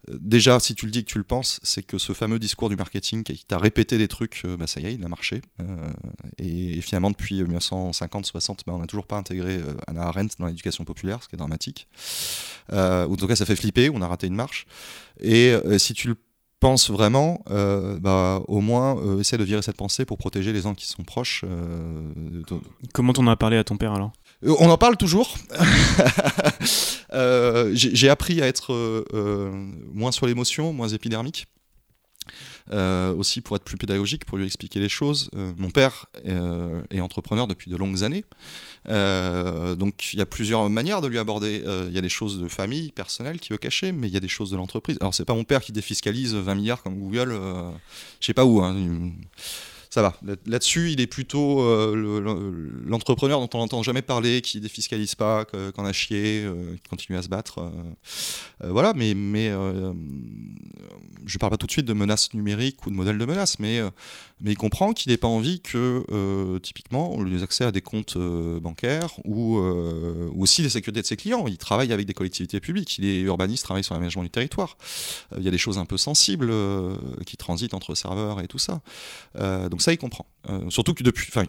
déjà, si tu le dis que tu le penses, c'est que ce fameux discours du marketing qui t'a répété des trucs, euh, bah, ça y est, il a marché. Euh, et, finalement, depuis 1950-60, bah, on n'a toujours pas intégré euh, Anna Arendt dans l'éducation populaire, ce qui est dramatique. ou en tout cas, ça fait flipper, on a raté une marche. Et si tu le penses vraiment, bah, au moins, essaie de virer cette pensée pour protéger les gens qui sont proches. Comment t'en as parlé à ton père alors? Euh, on en parle toujours. Euh, j'ai appris à être euh, moins sur l'émotion, moins épidermique. Aussi pour être plus pédagogique, pour lui expliquer les choses. mon père est entrepreneur depuis de longues années, donc il y a plusieurs manières de lui aborder. Il y a des choses de famille, personnelles qu'il veut cacher, mais il y a des choses de l'entreprise. Alors c'est pas mon père qui défiscalise 20 milliards comme Google, je sais pas où. Hein, ça va. Là-dessus, il est plutôt euh, l'entrepreneur dont on n'entend jamais parler, qui défiscalise pas, qu'on a chié, euh, qui continue à se battre. Euh, voilà, mais, je parle pas tout de suite de menaces numériques ou de modèles de menaces, mais, il comprend qu'il n'ait pas envie que, typiquement, on lui accès à des comptes bancaires ou, aussi des sécurités de ses clients. Il travaille avec des collectivités publiques, il est urbaniste, travaille sur l'aménagement du territoire. Il y a des choses un peu sensibles qui transitent entre serveurs et tout ça. donc ça, il comprend. Euh, surtout que depuis. Enfin,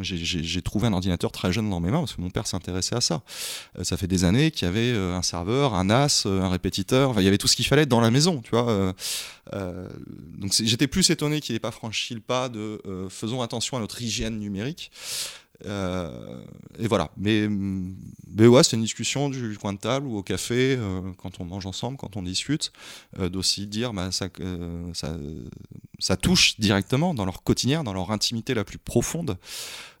j'ai trouvé un ordinateur très jeune dans mes mains parce que mon père s'intéressait à ça. Euh, ça fait des années qu'il y avait euh, un serveur, un NAS, un répétiteur, il y avait tout ce qu'il fallait dans la maison, tu vois. donc j'étais plus étonné qu'il n'ait pas franchi le pas de faisons attention à notre hygiène numérique. Euh, et voilà. Mais, mais ouais, c'est une discussion du coin de table ou au café, euh, quand on mange ensemble, quand on discute, euh, d'aussi dire bah, ça, ça, ça, touche directement dans leur quotidien, dans leur intimité la plus profonde.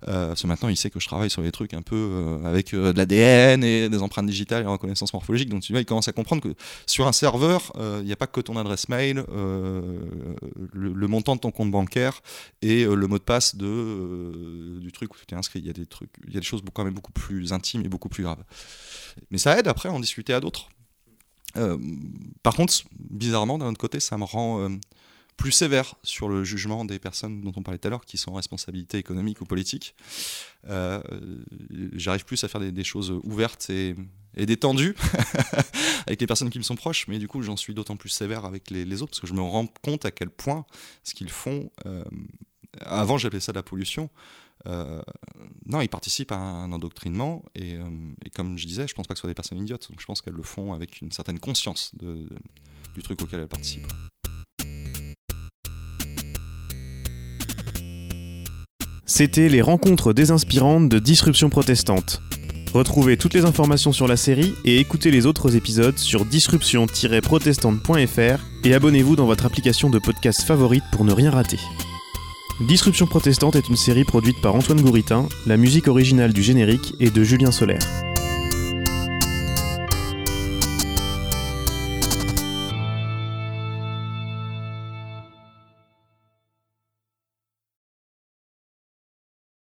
Parce que maintenant, il sait que je travaille sur des trucs un peu avec de l'ADN et des empreintes digitales et reconnaissance morphologique. Donc, tu vois, il commence à comprendre que sur un serveur, il n'y a pas que ton adresse mail, le, montant de ton compte bancaire et le mot de passe de, du truc où tu t'es inscrit il y a des trucs, il y a des choses quand même beaucoup plus intimes et beaucoup plus graves. Mais ça aide après à en discuter à d'autres. Euh, par contre, bizarrement, d'un autre côté, ça me rend euh, plus sévère sur le jugement des personnes dont on parlait tout à l'heure, qui sont en responsabilité économique ou politique. Euh, j'arrive plus à faire des, choses ouvertes et, détendues avec les personnes qui me sont proches, mais du coup, j'en suis d'autant plus sévère avec les, autres, parce que je me rends compte à quel point ce qu'ils font. avant, j'appelais ça de la pollution. Euh, non, ils participent à un endoctrinement euh, et, comme je disais, je pense pas que ce soit des personnes idiotes. Donc je pense qu'elles le font avec une certaine conscience du truc auquel elles participent. C'était les rencontres désinspirantes de Disruption protestante. Retrouvez toutes les informations sur la série et écoutez les autres épisodes sur disruption-protestante.fr et abonnez-vous dans votre application de podcast favorite pour ne rien rater. Disruption protestante est une série produite par Antoine Gouritin, la musique originale du générique est de Julien Solaire.